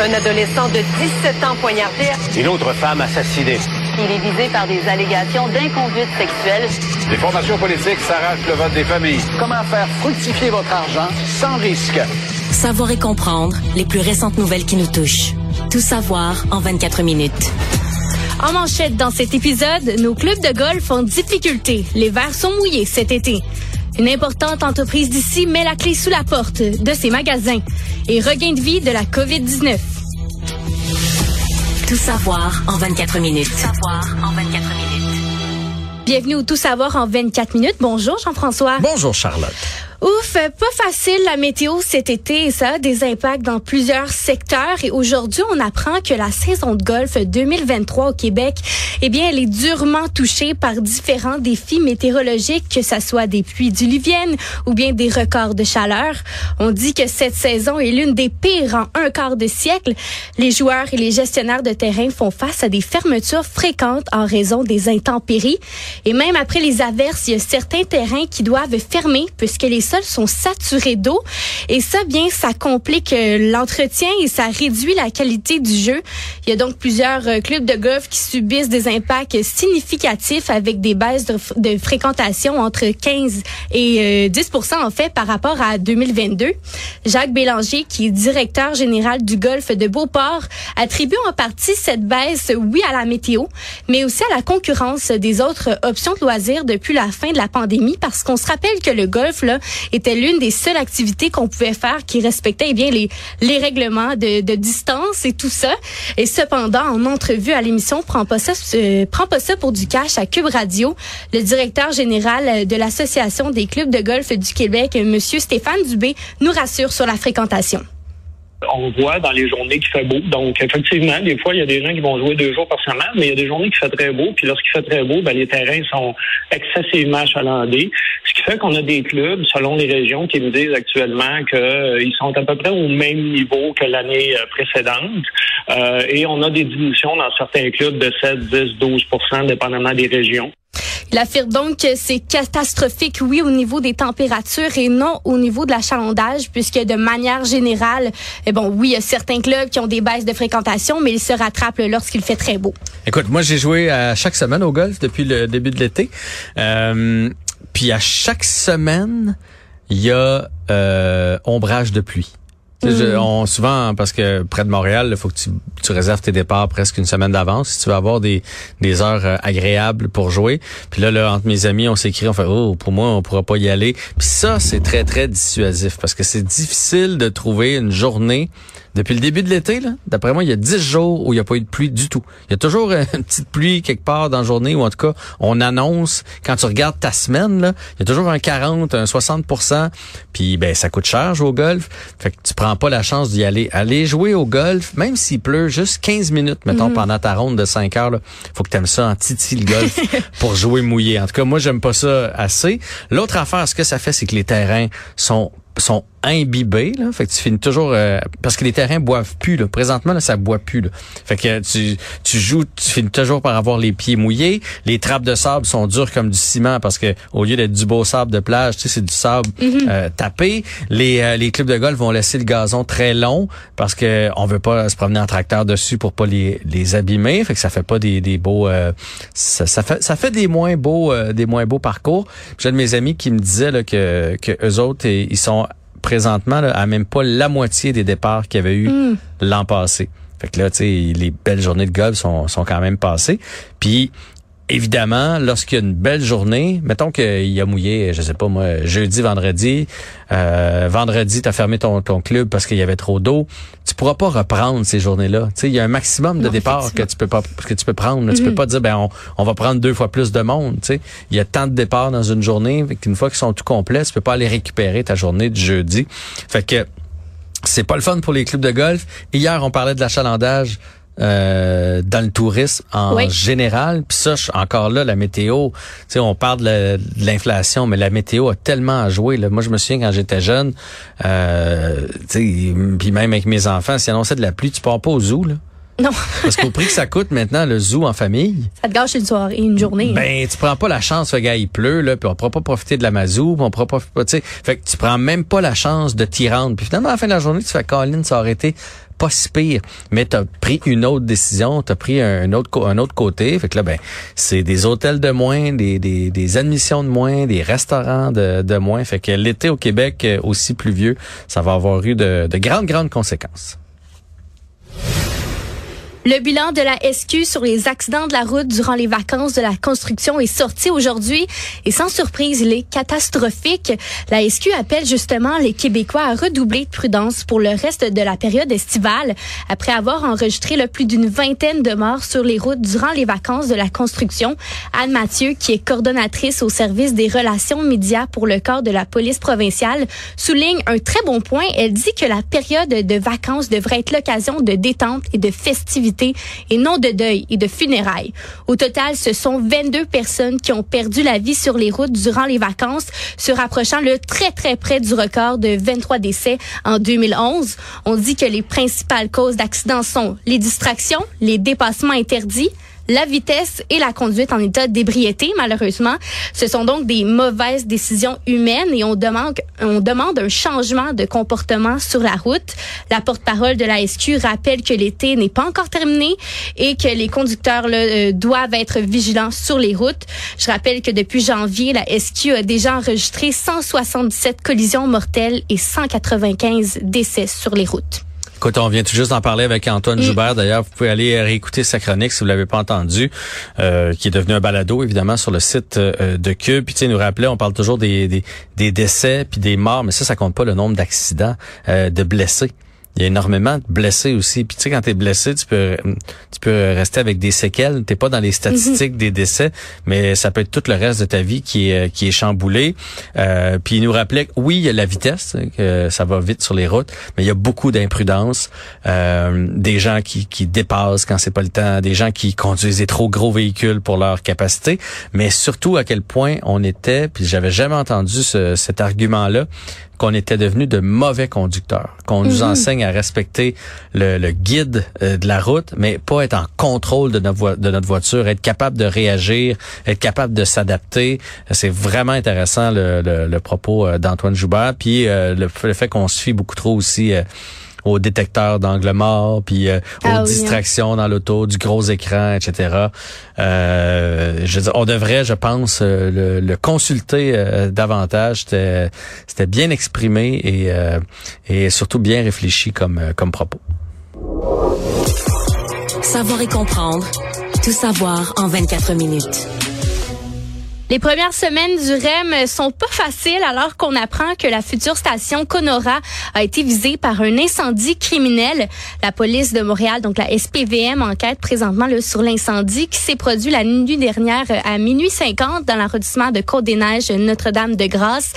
Un adolescent de 17 ans poignardé. Une autre femme assassinée. Il est visé par des allégations d'inconduite sexuelle. Les formations politiques s'arrachent le vote des familles. Comment faire fructifier votre argent sans risque? Savoir et comprendre les plus récentes nouvelles qui nous touchent. Tout savoir en 24 minutes. En manchette dans cet épisode, nos clubs de golf ont difficulté. Les verres sont mouillés cet été. Une importante entreprise d'ici met la clé sous la porte de ses magasins. Et regain de vie de la COVID-19. Tout savoir en 24 minutes. Tout savoir en 24 minutes. Bienvenue au Tout savoir en 24 minutes. Bonjour Jean-François. Bonjour Charlotte. Ouf, pas facile la météo cet été ça a des impacts dans plusieurs secteurs. Et aujourd'hui, on apprend que la saison de golf 2023 au Québec, eh bien, elle est durement touchée par différents défis météorologiques, que ce soit des pluies diluviennes ou bien des records de chaleur. On dit que cette saison est l'une des pires en un quart de siècle. Les joueurs et les gestionnaires de terrain font face à des fermetures fréquentes en raison des intempéries. Et même après les averses, il y a certains terrains qui doivent fermer puisque les sols sont saturés d'eau. Et ça, bien, ça complique euh, l'entretien et ça réduit la qualité du jeu. Il y a donc plusieurs euh, clubs de golf qui subissent des impacts significatifs avec des baisses de, fréquentation entre 15 et 10 euh, en fait par rapport à 2022. Jacques Bélanger, qui est directeur général du golf de Beauport, attribue en partie cette baisse, oui, à la météo, mais aussi à la concurrence des autres options de loisirs depuis la fin de la pandémie parce qu'on se rappelle que le golf, là, était l'une des seules activités qu'on pouvait faire qui respectait eh bien les, les règlements de, de distance et tout ça. Et cependant, en entrevue à l'émission Prends pas ça, euh, pas ça pour du cash à Cube Radio, le directeur général de l'Association des clubs de golf du Québec, Monsieur Stéphane Dubé, nous rassure sur la fréquentation on voit dans les journées qu'il fait beau. Donc, effectivement, des fois, il y a des gens qui vont jouer deux jours par semaine, mais il y a des journées qui fait très beau. Puis lorsqu'il fait très beau, ben, les terrains sont excessivement achalandés. Ce qui fait qu'on a des clubs, selon les régions, qui nous disent actuellement qu'ils sont à peu près au même niveau que l'année euh, précédente. Euh, et on a des diminutions dans certains clubs de 7, 10, 12 dépendamment des régions. Il affirme donc que c'est catastrophique, oui, au niveau des températures et non au niveau de l'achalandage, puisque de manière générale, eh bon, oui, il y a certains clubs qui ont des baisses de fréquentation, mais ils se rattrapent lorsqu'il fait très beau. Écoute, moi, j'ai joué à chaque semaine au golf depuis le début de l'été. Euh, puis à chaque semaine, il y a euh, ombrage de pluie. Mm. on, souvent, parce que près de Montréal, il faut que tu, tu, réserves tes départs presque une semaine d'avance si tu veux avoir des, des heures euh, agréables pour jouer. Puis là, là, entre mes amis, on s'écrit, on fait oh pour moi, on pourra pas y aller. Puis ça, c'est très très dissuasif parce que c'est difficile de trouver une journée depuis le début de l'été, d'après moi, il y a 10 jours où il n'y a pas eu de pluie du tout. Il y a toujours une petite pluie quelque part dans la journée, ou en tout cas, on annonce, quand tu regardes ta semaine, là, il y a toujours un 40, un 60% puis ben ça coûte cher jouer au golf. Fait que tu prends pas la chance d'y aller. Aller jouer au golf, même s'il pleut juste 15 minutes, mettons, mhm. pendant ta ronde de 5 heures, il faut que tu aimes ça en titi le golf pour jouer mouillé. En tout cas, moi, j'aime pas ça assez. L'autre affaire, ce que ça fait, c'est que les terrains sont sont imbibés là. Fait que tu finis toujours euh, parce que les terrains boivent plus là. Présentement là, ça boit plus là. fait que tu tu joues tu finis toujours par avoir les pieds mouillés. Les trappes de sable sont dures comme du ciment parce que au lieu d'être du beau sable de plage tu sais c'est du sable mhm. euh, tapé. Les euh, les clubs de golf vont laisser le gazon très long parce que on veut pas se promener en tracteur dessus pour pas les les abîmer. Fait que ça fait pas des des beaux ça, ça, fait ça fait des moins beaux des moins beaux parcours. J'ai de mes amis qui me disaient là, que que eux autres ils sont présentement là, à même pas la moitié des départs qu'il y avait eu hmm. l'an passé. Fait que là, tu sais, les belles journées de golf sont, sont quand même passées. Puis évidemment, lorsqu'il y a une belle journée, mettons qu'il a mouillé, je sais pas moi, jeudi, vendredi, euh, vendredi, tu as fermé ton, ton club parce qu'il y avait trop d'eau, tu pourras pas reprendre ces journées-là. Tu sais, il y a un maximum de départs que tu peux pas que tu peux prendre. Tu peux mhm. pas dire ben on, on, va prendre deux fois plus de monde. Tu sais, il y a tant de départs dans une journée qu'une fois qu'ils sont tout complets, tu peux pas aller récupérer ta journée du jeudi. Fait que c'est pas le fun pour les clubs de golf. Hier, on parlait de l'achalandage euh, dans le tourisme en général. Puis ça, encore là, la météo, tu sais, on parle de l'inflation, mais la météo a tellement à jouer. Là. Moi, je me souviens quand j'étais jeune, euh, puis même avec mes enfants, si annonçait de la pluie, tu pars pas au zoo, là. Non. Parce qu'au prix que ça coûte maintenant, le zoo en famille. Ça te gâche une soirée, une journée. Ben, tu prends pas la chance, le gars, il pleut, là, puis on pourra pas profiter de la mazou, on pourra pas, tu sais. Fait que tu prends même pas la chance de t'y rendre. Puis finalement, à la fin de la journée, tu fais Colin, ça aurait été pas si pire, mais tu as pris une autre décision, tu as pris un autre un autre côté, fait que là ben c'est des hôtels de moins, des, des, des admissions de moins, des restaurants de, de moins, fait que l'été au Québec euh, aussi pluvieux, ça va avoir eu de, de grandes grandes conséquences. Le bilan de la SQ sur les accidents de la route durant les vacances de la construction est sorti aujourd'hui et sans surprise, il est catastrophique. La SQ appelle justement les Québécois à redoubler de prudence pour le reste de la période estivale après avoir enregistré le plus d'une vingtaine de morts sur les routes durant les vacances de la construction. Anne Mathieu, qui est coordonnatrice au service des relations médias pour le corps de la police provinciale, souligne un très bon point. Elle dit que la période de vacances devrait être l'occasion de détente et de et non de deuil et de funérailles. Au total, ce sont 22 personnes qui ont perdu la vie sur les routes durant les vacances, se rapprochant le très très près du record de 23 décès en 2011. On dit que les principales causes d'accidents sont les distractions, les dépassements interdits, la vitesse et la conduite en état d'ébriété, malheureusement. Ce sont donc des mauvaises décisions humaines et on demande, on demande un changement de comportement sur la route. La porte-parole de la SQ rappelle que l'été n'est pas encore terminé et que les conducteurs euh, doivent être vigilants sur les routes. Je rappelle que depuis janvier, la SQ a déjà enregistré 177 collisions mortelles et 195 décès sur les routes. Écoute, on vient tout juste d'en parler avec Antoine Joubert. D'ailleurs, vous pouvez aller réécouter sa chronique si vous l'avez pas entendu, euh, qui est devenu un balado, évidemment, sur le site euh, de Cube. Puis, tu sais, nous rappelait, on parle toujours des, des, des décès puis des morts, mais ça, ça compte pas le nombre d'accidents, euh, de blessés il y a énormément de blessés aussi. Puis tu sais, quand tu es blessé, tu peux tu peux rester avec des séquelles. T'es pas dans les statistiques des décès, mais ça peut être tout le reste de ta vie qui est qui est chamboulé. Euh, puis il nous rappelait que oui, il y a la vitesse, que ça va vite sur les routes, mais il y a beaucoup d'imprudence, euh, des gens qui, qui dépassent quand c'est pas le temps, des gens qui conduisent des trop gros véhicules pour leur capacité, mais surtout à quel point on était, puis j'avais jamais entendu ce, cet argument-là, qu'on était devenu de mauvais conducteurs, qu'on nous mhm. À respecter le, guide euh, de la route, mais pas être en contrôle de notre, voiture, être capable de réagir, être capable de s'adapter. C'est vraiment intéressant le, propos euh, d'Antoine Joubert, puis euh, le, fait qu'on se fie beaucoup trop aussi aux détecteurs d'angle mort, puis euh, aux ah hein. distractions dans l'auto, du gros écran, etc. Euh, je on devrait, je pense, euh, le, consulter davantage. C'était, c'était bien exprimé et, et surtout bien réfléchi comme, comme propos. Savoir et comprendre. Tout savoir en 24 minutes. Les premières semaines du REM sont pas faciles alors qu'on apprend que la future station Conora a été visée par un incendie criminel. La police de Montréal, donc la SPVM, enquête présentement sur l'incendie qui s'est produit la nuit dernière à minuit 50 dans l'arrondissement de Côte-des-Neiges, Notre-Dame-de-Grâce.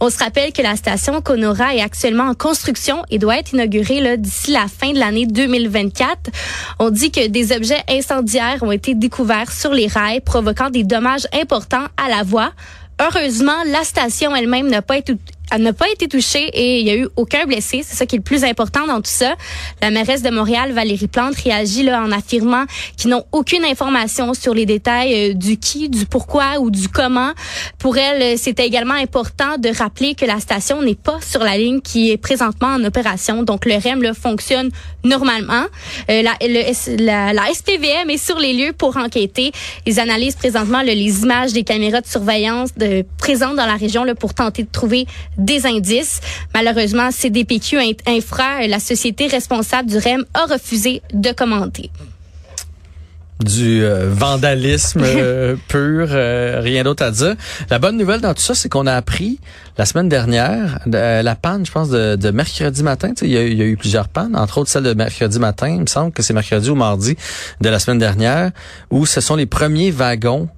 On se rappelle que la station Conora est actuellement en construction et doit être inaugurée d'ici la fin de l'année 2024. On dit que des objets incendiaires ont été découverts sur les rails, provoquant des dommages importants à la voix. Heureusement, la station elle-même n'a pas été elle n'a pas été touchée et il y a eu aucun blessé. C'est ça qui est le plus important dans tout ça. La mairesse de Montréal, Valérie Plante, réagit là en affirmant qu'ils n'ont aucune information sur les détails euh, du qui, du pourquoi ou du comment. Pour elle, c'était également important de rappeler que la station n'est pas sur la ligne qui est présentement en opération. Donc le REM là, fonctionne normalement. Euh, la, la, la, SPVM est sur les lieux pour enquêter. Ils analysent présentement les images des caméras de surveillance de, présentes dans la région là, pour tenter de trouver des indices. Malheureusement, CDPQ Infra, la société responsable du REM, a refusé de commenter du euh, vandalisme euh, pur, euh, rien d'autre à dire. La bonne nouvelle dans tout ça, c'est qu'on a appris la semaine dernière la panne, je pense, de, mercredi matin. Il y, a, il y, a, eu plusieurs pannes, entre autres celle de mercredi matin. Il me semble que c'est mercredi ou mardi de la semaine dernière, où ce sont les premiers wagons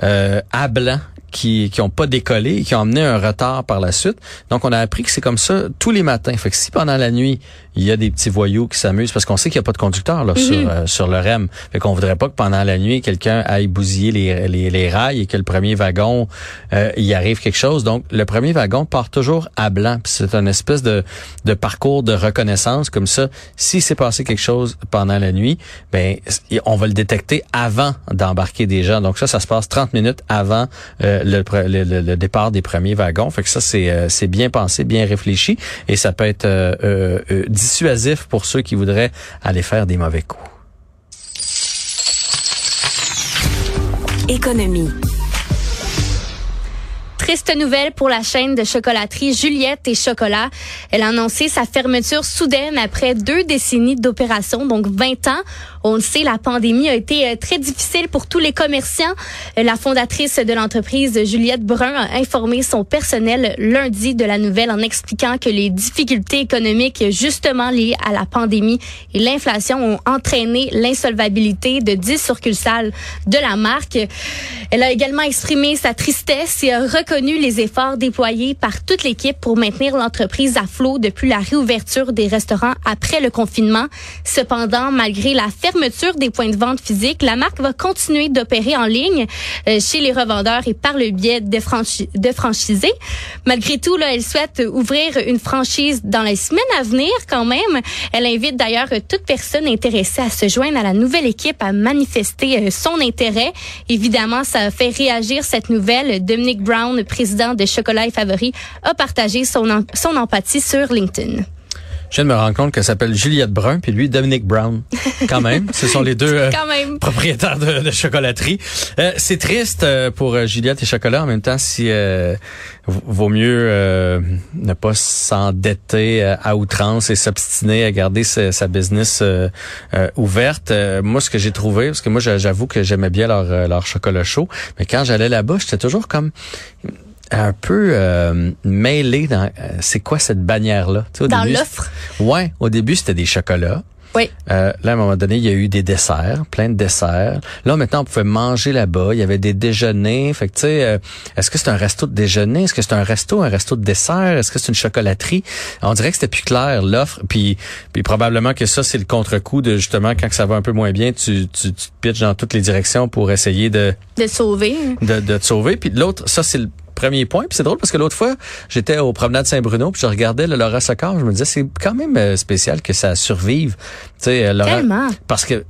à blanc qui qui ont pas décollé et qui ont amené un retard par la suite. Donc on a appris que c'est comme ça tous les matins. Fait que si pendant la nuit il y a des petits voyous qui s'amusent parce qu'on sait qu'il n'y a pas de conducteur là, sur, mhm. euh, sur le REM. Fait qu'on voudrait pas que pendant la nuit quelqu'un aille bousiller les, les, les, rails et que le premier wagon euh, y arrive quelque chose. Donc le premier wagon part toujours à blanc. C'est une espèce de, de parcours de reconnaissance comme ça. Si s'est passé quelque chose pendant la nuit, ben on va le détecter avant d'embarquer des gens. Donc ça, ça se passe 30 minutes avant euh, le, le, le, départ des premiers wagons. Fait que ça, c'est c'est bien pensé, bien réfléchi, et ça peut être dissuasif pour ceux qui voudraient aller faire des mauvais coups. Économie. Triste nouvelle pour la chaîne de chocolaterie Juliette et Chocolat. Elle a annoncé sa fermeture soudaine après deux décennies d'opération, donc 20 ans. On le sait, la pandémie a été euh, très difficile pour tous les commerçants. Euh, la fondatrice de l'entreprise, Juliette Brun, a informé son personnel lundi de la nouvelle en expliquant que les difficultés économiques justement liées à la pandémie et l'inflation ont entraîné l'insolvabilité de 10 succursales de la marque. Elle a également exprimé sa tristesse et a reconnu les efforts déployés par toute l'équipe pour maintenir l'entreprise à flot depuis la réouverture des restaurants après le confinement. Cependant, malgré la fermeture fermeture des points de vente physiques, la marque va continuer d'opérer en ligne euh, chez les revendeurs et par le biais de, franchisés. Malgré tout, là, elle souhaite ouvrir une franchise dans les semaines à venir quand même. Elle invite d'ailleurs toute personne intéressée à se joindre à la nouvelle équipe à manifester euh, son intérêt. Évidemment, ça fait réagir cette nouvelle. Dominic Brown, président de Chocolat et Favori, a partagé son, son empathie sur LinkedIn. Je viens de me rendre compte qu'elle s'appelle Juliette Brun, puis lui, Dominique Brown. Quand même. Ce sont les deux euh, propriétaires de, de chocolaterie. Euh, c'est triste euh, pour Juliette et Chocolat. En même temps, si vaut mieux ne pas s'endetter à outrance et s'obstiner à garder sa, sa business ouverte. moi, ce que j'ai trouvé, parce que moi, j'avoue que j'aimais bien leur, leur chocolat chaud, mais quand j'allais là-bas, j'étais toujours comme un peu euh, mêlé dans euh, c'est quoi cette bannière là dans l'offre? ouais au début c'était des chocolats oui. Euh, là, à un moment donné, il y a eu des desserts, plein de desserts. Là, maintenant, on pouvait manger là-bas. Il y avait des déjeuners. Fait que, tu sais, euh, est-ce que c'est un resto de déjeuner? Est-ce que c'est un resto, un resto de dessert? Est-ce que c'est une chocolaterie? On dirait que c'était plus clair, l'offre. Puis, puis probablement que ça, c'est le contre-coup de, justement, quand ça va un peu moins bien, tu, tu, tu te pitches dans toutes les directions pour essayer de... De sauver. De, de te sauver. Puis l'autre, ça, c'est le premier point. Puis c'est drôle parce que l'autre fois, j'étais au promenade Saint-Bruno, puis je regardais le Laura Soccer, je me disais c'est quand même euh, spécial que ça survive. Tu sais, euh, Laura, parce que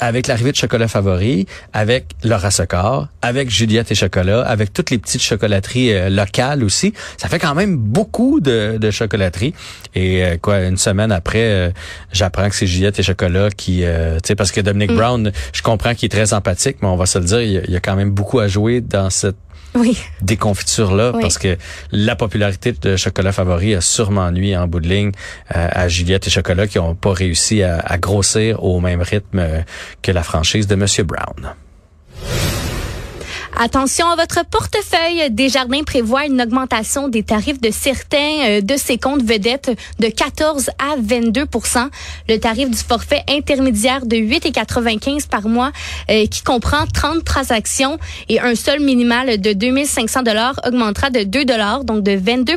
avec l'arrivée de Chocolat Favori, avec Laura Socor, avec Juliette et Chocolat, avec toutes les petites chocolateries euh, locales aussi, ça fait quand même beaucoup de, de chocolateries. Et quoi, une semaine après, j'apprends que c'est Juliette et Chocolat qui, tu sais, parce que Dominic mm. Brown, je comprends qu'il est très empathique, mais on va se le dire, il y a quand même beaucoup à jouer dans cette oui. des confitures-là, parce que la popularité de Chocolat Favori a sûrement nuit en bout de ligne euh, à Juliette et Chocolat qui n'ont pas réussi à, à, grossir au même rythme euh, que la franchise de Monsieur Brown. Attention à votre portefeuille. Desjardins prévoit une augmentation des tarifs de certains euh, de ses comptes vedettes de 14 à 22% Le tarif du forfait intermédiaire de 8,95 par mois euh, qui comprend 30 transactions et un seul minimal de 2500 dollars augmentera de 2 dollars, donc de 22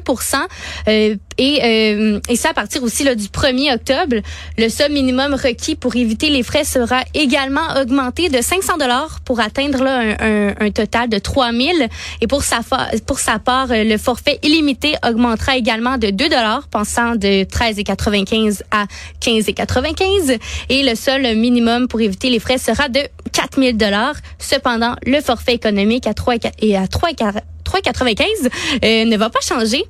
euh, et, euh, et ça à partir aussi là, du 1er octobre. Le seul minimum requis pour éviter les frais sera également augmenté de 500 dollars pour atteindre là, un, un, total de 3000. Et pour sa, pour sa part, euh, le forfait illimité augmentera également de 2 dollars, passant de 13,95 à 15,95. Et le seul minimum pour éviter les frais sera de 4000 dollars. Cependant, le forfait économique à 3 et à 3 3,95 euh, ne va pas changer.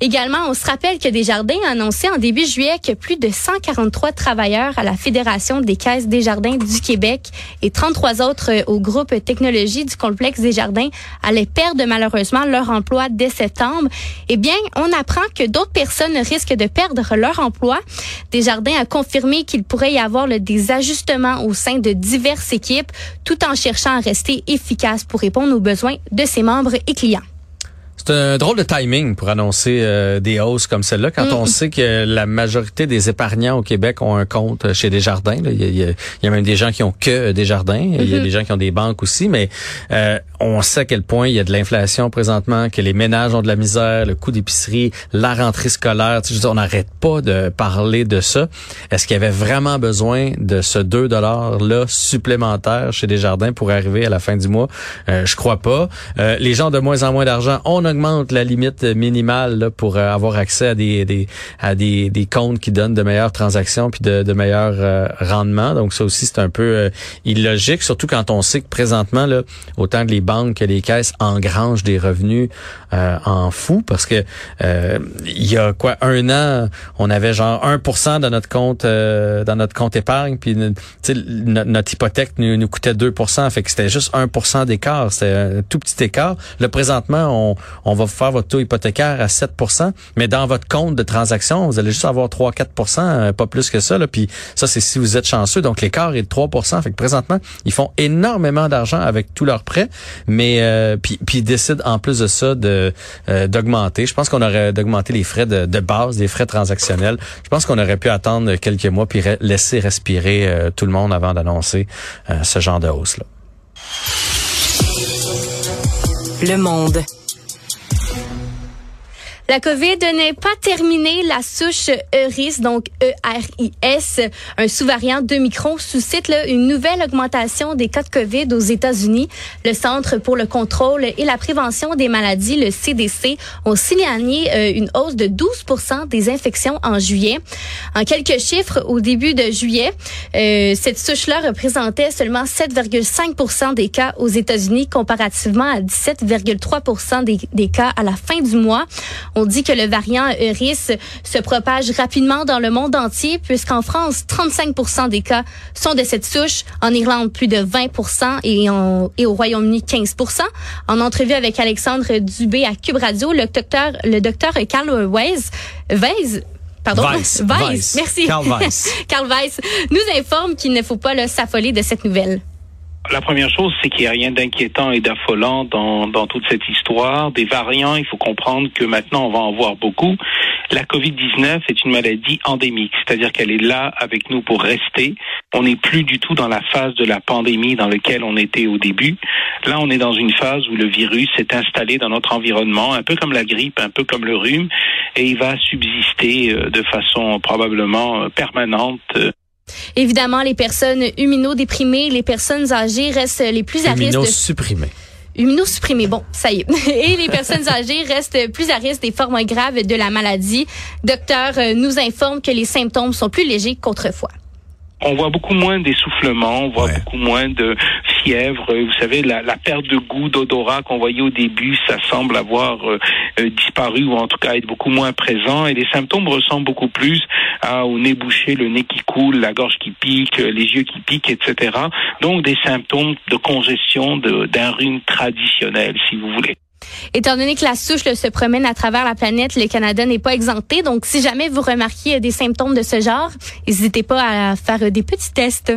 Également, on se rappelle que Desjardins a annoncé en début juillet que plus de 143 travailleurs à la Fédération des caisses Desjardins du Québec et 33 autres euh, au groupe technologie du complexe Desjardins allaient perdre malheureusement leur emploi dès septembre. Eh bien, on apprend que d'autres personnes risquent de perdre leur emploi. Desjardins a confirmé qu'il pourrait y avoir des ajustements au sein de diverses équipes tout en cherchant à rester efficace pour répondre aux besoins de ses membres et clients. C'est un drôle de timing pour annoncer euh, des hausses comme celle-là quand on sait que la majorité des épargnants au Québec ont un compte chez Desjardins. Il, y a, il, y a, même des gens qui ont que Desjardins. Il y a mm-hmm. des gens qui ont des banques aussi, mais euh, on sait à quel point il y a de l'inflation présentement, que les ménages ont de la misère, le coût d'épicerie, la rentrée scolaire. Tu sais, on n'arrête pas de parler de ça. Est-ce qu'il y avait vraiment besoin de ce 2 dollars-là supplémentaire chez Desjardins pour arriver à la fin du mois? Euh, je crois pas. les gens ont de moins en moins d'argent. On a augmente la limite minimale là, pour euh, avoir accès à des, à des, comptes qui donnent de meilleures transactions puis de, meilleurs euh, rendements. Donc ça aussi c'est un peu euh, illogique, surtout quand on sait que présentement là, autant que les banques que les caisses engrangent des revenus en fou parce que il y a quoi un an, on avait genre 1% de notre compte dans notre compte épargne puis notre hypothèque nous, nous coûtait 2%, fait que c'était juste 1% d'écart, c'était un tout petit écart. Le présentement, on, on va faire votre taux hypothécaire à 7% mais dans votre compte de transaction, vous allez juste avoir 3-4% euh, pas plus que ça. Là, puis ça, c'est si vous êtes chanceux. Donc, l'écart est de 3% Fait que présentement, ils font énormément d'argent avec tous leurs prêts, mais euh, puis, puis ils décident en plus de ça de euh, d'augmenter. Je pense qu'on aurait d'augmenter les frais de, base, les frais transactionnels. Je pense qu'on aurait pu attendre quelques mois puis laisser respirer tout le monde avant d'annoncer ce genre de hausse-là. Le monde. La COVID n'est pas terminée. La souche ERIS, donc E-R-I-S, un sous-variant de Micron, suscite une nouvelle augmentation des cas de COVID aux États-Unis. Le Centre pour le contrôle et la prévention des maladies, le CDC, ont signalé euh, une hausse de 12% des infections en juillet. En quelques chiffres, au début de juillet, euh, cette souche-là représentait seulement 7,5% des cas aux États-Unis comparativement à 17,3 des, des cas à la fin du mois. Dit que le variant ERIS se propage rapidement dans le monde entier, puisqu'en France, 35 des cas sont de cette souche, en Irlande, plus de 20 et, et au Royaume-Uni, 15 En entrevue avec Alexandre Dubé à Cube Radio, le docteur, le docteur Carl Weiss, Weiss Pardon? Weiss. Weiss. Merci. Carl Weiss. Carl Weiss nous informe qu'il ne faut pas s'affoler de cette nouvelle. La première chose, c'est qu'il n'y a rien d'inquiétant et d'affolant dans, dans toute cette histoire. Des variants, il faut comprendre que maintenant, on va en voir beaucoup. La COVID-19 est une maladie endémique, c'est-à-dire qu'elle est là avec nous pour rester. On n'est plus du tout dans la phase de la pandémie dans laquelle on était au début. Là, on est dans une phase où le virus s'est installé dans notre environnement, un peu comme la grippe, un peu comme le rhume, et il va subsister euh, de façon probablement euh, permanente euh, Évidemment, les personnes immunodéprimées, les personnes âgées restent les plus à risque. Immunosupprimées. Immunosupprimées, bon, ça y est. Et les personnes âgées restent plus à risque des formes graves de la maladie. Docteur euh, nous informe que les symptômes sont plus légers qu'autrefois on voit beaucoup moins d'essoufflement, on voit beaucoup moins de fièvre. Vous savez, la, perte de goût, d'odorat qu'on voyait au début, ça semble avoir euh, euh, disparu ou en tout cas être beaucoup moins présent. Et les symptômes ressemblent beaucoup plus à, au nez bouché, le nez qui coule, la gorge qui pique, les yeux qui piquent, etc. Donc des symptômes de congestion d'un rhume traditionnel, si vous voulez. Étant donné que la souche se promène à travers la planète, le Canada n'est pas exempté. Donc, si jamais vous remarquez des symptômes de ce genre, n'hésitez pas à faire des petits tests.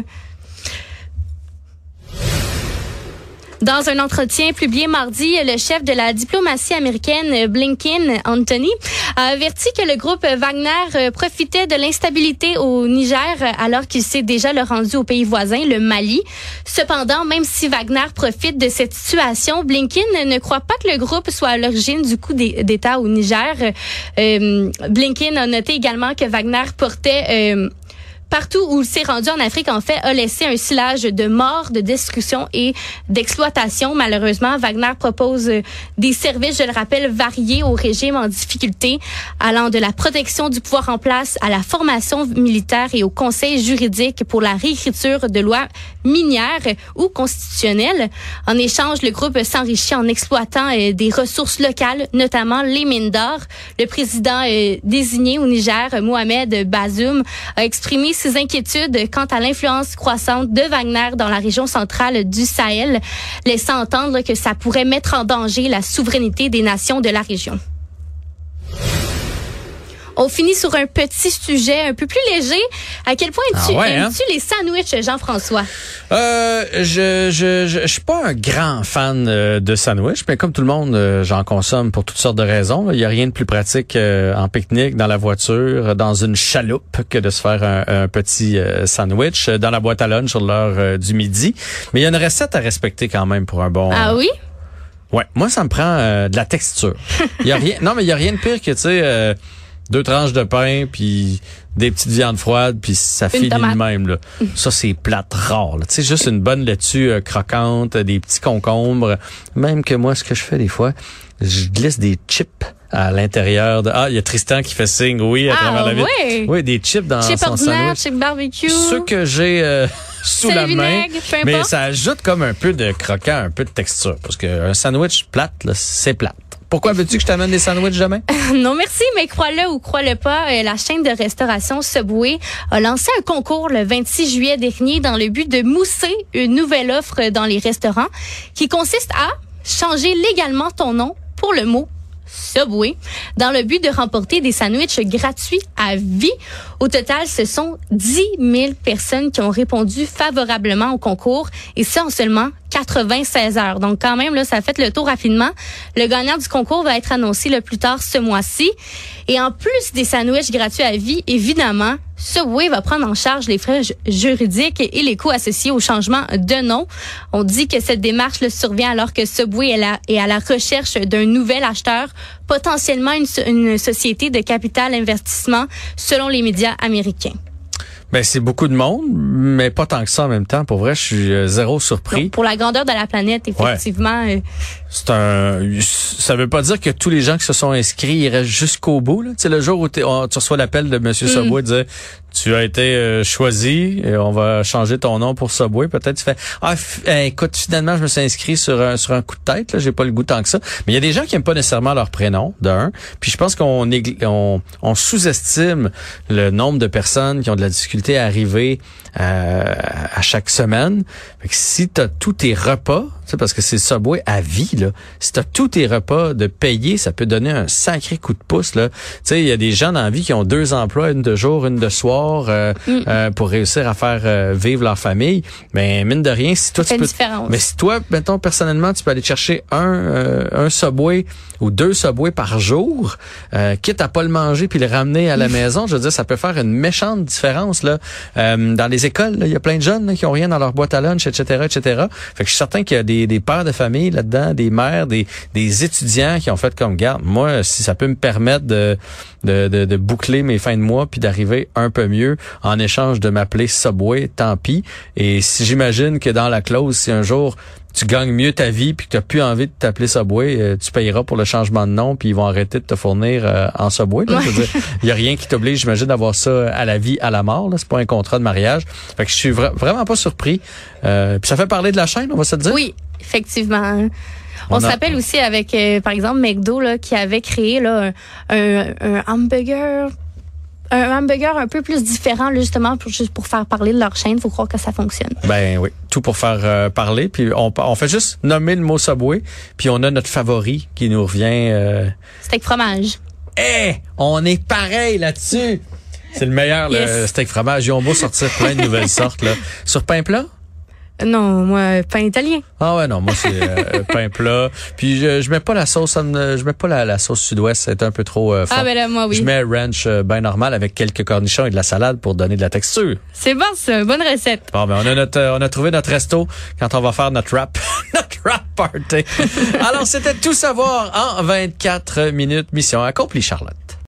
Dans un entretien publié mardi, le chef de la diplomatie américaine, Blinken Anthony, a averti que le groupe Wagner euh, profitait de l'instabilité au Niger alors qu'il s'est déjà le rendu au pays voisin, le Mali. Cependant, même si Wagner profite de cette situation, Blinken ne croit pas que le groupe soit à l'origine du coup d'État au Niger. Euh, Blinken a noté également que Wagner portait euh, partout où il s'est rendu en Afrique, en fait, a laissé un silage de mort, de destruction et d'exploitation. Malheureusement, Wagner propose euh, des services, je le rappelle, variés aux régimes en difficulté, allant de la protection du pouvoir en place à la formation militaire et au conseil juridique pour la réécriture de lois minières ou constitutionnelles. En échange, le groupe s'enrichit en exploitant euh, des ressources locales, notamment les mines d'or. Le président euh, désigné au Niger, Mohamed Bazoum, a exprimé ses inquiétudes quant à l'influence croissante de Wagner dans la région centrale du Sahel, laissant entendre que ça pourrait mettre en danger la souveraineté des nations de la région. On finit sur un petit sujet un peu plus léger. À quel point ah tu hein? aimes-tu les sandwichs, Jean-François? Euh, je, je, je, suis pas un grand fan euh, de sandwichs, mais comme tout le monde, euh, j'en consomme pour toutes sortes de raisons. Il y a rien de plus pratique euh, en pique-nique, dans la voiture, dans une chaloupe, que de se faire un, petit sandwich dans la boîte à lunch sur l'heure du midi. Mais il y a une recette à respecter quand même pour un bon... Ah oui? Ouais, moi ça me prend de la texture. Il y a rien non mais il y a rien de pire que tu sais deux tranches de pain, puis des petites viandes froides, puis ça finit de même. Là. Ça, c'est plate rare. Tu sais, juste une bonne laitue euh, croquante, des petits concombres. Même que moi, ce que je fais des fois, je glisse des chips à l'intérieur de ah il y a Tristan qui fait signe oui à Ah, travers la vitre ouais. oui des chips dans Chip son sandwich chip barbecue. ceux que j'ai euh, sous la main vinaigre, mais ça ajoute comme un peu de croquant un peu de texture parce que un sandwich plate là, c'est plate pourquoi veux-tu que je t'amène des sandwichs demain? Non, merci, mais crois-le ou crois-le pas, euh, la chaîne de restauration Subway a lancé un concours le 26 juillet dernier dans le but de mousser une nouvelle offre dans les restaurants qui consiste à changer légalement ton nom pour le mot Subway dans le but de remporter des sandwichs gratuits à vie. Au total, ce sont 10 000 personnes qui ont répondu favorablement au concours et ça en seulement 96 heures. Donc quand même, là, ça fait le tour rapidement. Le gagnant du concours va être annoncé le plus tard ce mois-ci. Et en plus des sandwichs gratuits à vie, évidemment, Subway va prendre en charge les frais ju- juridiques et les coûts associés au changement de nom. On dit que cette démarche le survient alors que Subway est, à la recherche d'un nouvel acheteur, potentiellement une société de capital investissement, selon les médias américains. Ben c'est beaucoup de monde mais pas tant que ça en même temps pour vrai je suis euh, zéro surpris Donc, pour la grandeur de la planète, effectivement, euh, C'est un. Ça veut pas dire que tous les gens qui se sont inscrits ils restent jusqu'au bout. Là. Tu sais, le jour où on- tu reçois l'appel de Monsieur Subway dire tu as été euh, choisi et on va changer ton nom pour Subway. Peut-être tu fais ah eh, écoute finalement je me suis inscrit sur un sur un coup de tête. Là, j'ai pas le goût tant que ça. Mais il y a des gens qui aiment pas nécessairement leur prénom d'un. Puis je pense qu'on on, on sous-estime le nombre de personnes qui ont de la difficulté à arriver euh, à chaque semaine. Fait que si tu as tous tes repas, tu sais, parce que c'est Subway à vie, là. Si tu as tous tes repas de payer, ça peut donner un sacré coup de pouce. Là. Tu sais, il y a des gens dans la vie qui ont deux emplois, une de jour, une de soir, euh, euh, pour réussir à faire vivre leur famille. Mais mine de rien, si toi tu peux. différence. Mais si toi, mettons personnellement, tu peux aller chercher un euh, un Subway ou deux Subway par jour, euh, quitte à pas le manger puis le ramener à la maison, je veux dire, ça peut faire une méchante différence là. Euh, dans les écoles, il y a plein de jeunes là, qui ont rien dans leur boîte à lunch, etc., etc. Fait que je suis certain qu'il y a des, des pères de famille là-dedans, des mères, des, des étudiants qui ont fait comme garde. Moi, si ça peut me permettre de de, de, de boucler mes fins de mois puis d'arriver un peu mieux en échange de m'appeler Subway, tant pis. Et si j'imagine que dans la clause, si un jour tu gagnes mieux ta vie puis que tu plus envie de t'appeler Subway, euh, tu payeras pour le changement de nom puis ils vont arrêter de te fournir euh, en Subway. Il y a rien qui t'oblige, j'imagine, d'avoir ça à la vie, à la mort. Là. C'est pas un contrat de mariage. Fait que je suis vra- vraiment pas surpris. Euh, puis ça fait parler de la chaîne, on va se dire? Oui, effectivement. On, On se a- rappelle aussi avec, euh, par exemple, McDo là, qui avait créé là, un, un, un hamburger un hamburger un peu plus différent là, justement pour juste pour faire parler de leur chaîne, faut croire que ça fonctionne. Ben oui, tout pour faire euh, parler. Puis on, on fait juste nommer le mot Subway, puis on a notre favori qui nous revient. Euh... Steak fromage. Eh, on est pareil là-dessus. C'est le meilleur, le steak fromage. Ils ont beau sortir plein de nouvelles sortes. Là. Sur pain plat? Non, moi pain italien. Ah ouais, non, moi c'est euh, pain plat. Puis je, je mets pas la sauce, euh, je mets pas la, la sauce sud-ouest, c'est un peu trop euh, fort. Ah ben là moi oui. Je mets ranch euh, bien normal avec quelques cornichons et de la salade pour donner de la texture. C'est bon ça, bonne recette. Bon, ben on a notre, euh, on a trouvé notre resto quand on va faire notre rap, notre rap party. Alors c'était tout savoir en 24 minutes. Mission accomplie, Charlotte.